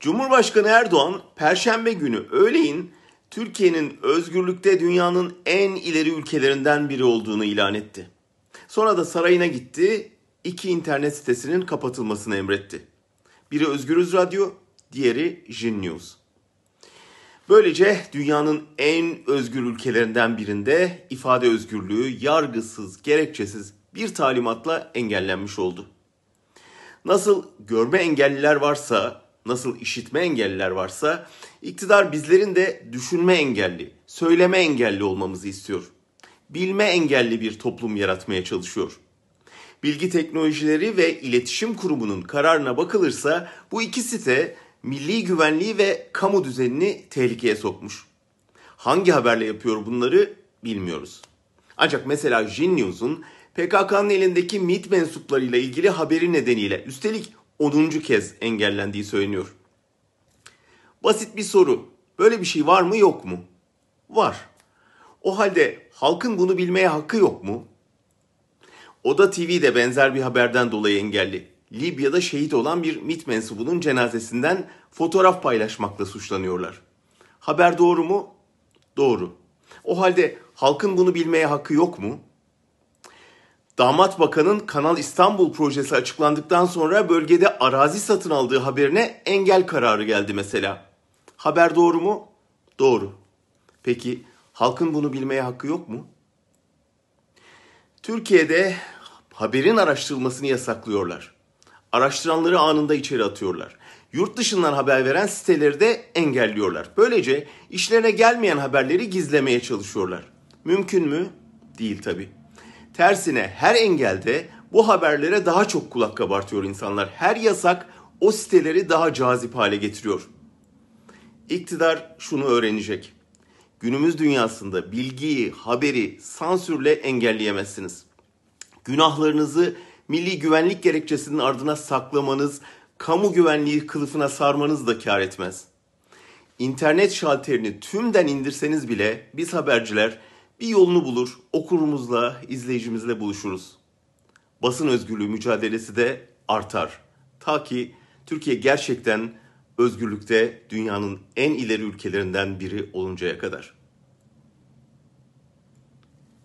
Cumhurbaşkanı Erdoğan Perşembe günü öğleyin Türkiye'nin özgürlükte dünyanın en ileri ülkelerinden biri olduğunu ilan etti. Sonra da sarayına gitti, iki internet sitesinin kapatılmasını emretti. Biri Özgürüz Radyo, diğeri Jin News. Böylece dünyanın en özgür ülkelerinden birinde ifade özgürlüğü yargısız, gerekçesiz bir talimatla engellenmiş oldu. Nasıl görme engelliler varsa, nasıl işitme engelliler varsa, iktidar bizlerin de düşünme engelli, söyleme engelli olmamızı istiyor. Bilme engelli bir toplum yaratmaya çalışıyor. Bilgi Teknolojileri ve İletişim Kurumu'nun kararına bakılırsa bu iki site milli güvenliği ve kamu düzenini tehlikeye sokmuş. Hangi haberle yapıyor bunları bilmiyoruz. Ancak mesela Jin News'un PKK'nın elindeki MİT mensuplarıyla ilgili haberi nedeniyle üstelik 10. kez engellendiği söyleniyor. Basit bir soru. Böyle bir şey var mı yok mu? Var. O halde halkın bunu bilmeye hakkı yok mu? Oda TV de benzer bir haberden dolayı engelli. Libya'da şehit olan bir MİT mensubunun cenazesinden fotoğraf paylaşmakla suçlanıyorlar. Haber doğru mu? Doğru. O halde halkın bunu bilmeye hakkı yok mu? Damat Bakan'ın Kanal İstanbul projesi açıklandıktan sonra bölgede arazi satın aldığı haberine engel kararı geldi mesela. Haber doğru mu? Doğru. Peki halkın bunu bilmeye hakkı yok mu? Türkiye'de haberin araştırılmasını yasaklıyorlar. Araştıranları anında içeri atıyorlar. Yurt dışından haber veren siteleri de engelliyorlar. Böylece işlerine gelmeyen haberleri gizlemeye çalışıyorlar. Mümkün mü? Değil tabi. Tersine her engelde bu haberlere daha çok kulak kabartıyor insanlar. Her yasak o siteleri daha cazip hale getiriyor. İktidar şunu öğrenecek. Günümüz dünyasında bilgiyi, haberi sansürle engelleyemezsiniz. Günahlarınızı milli güvenlik gerekçesinin ardına saklamanız, kamu güvenliği kılıfına sarmanız da kar etmez. İnternet şalterini tümden indirseniz bile biz haberciler bir yolunu bulur, okurumuzla, izleyicimizle buluşuruz. Basın özgürlüğü mücadelesi de artar. Ta ki Türkiye gerçekten özgürlükte dünyanın en ileri ülkelerinden biri oluncaya kadar.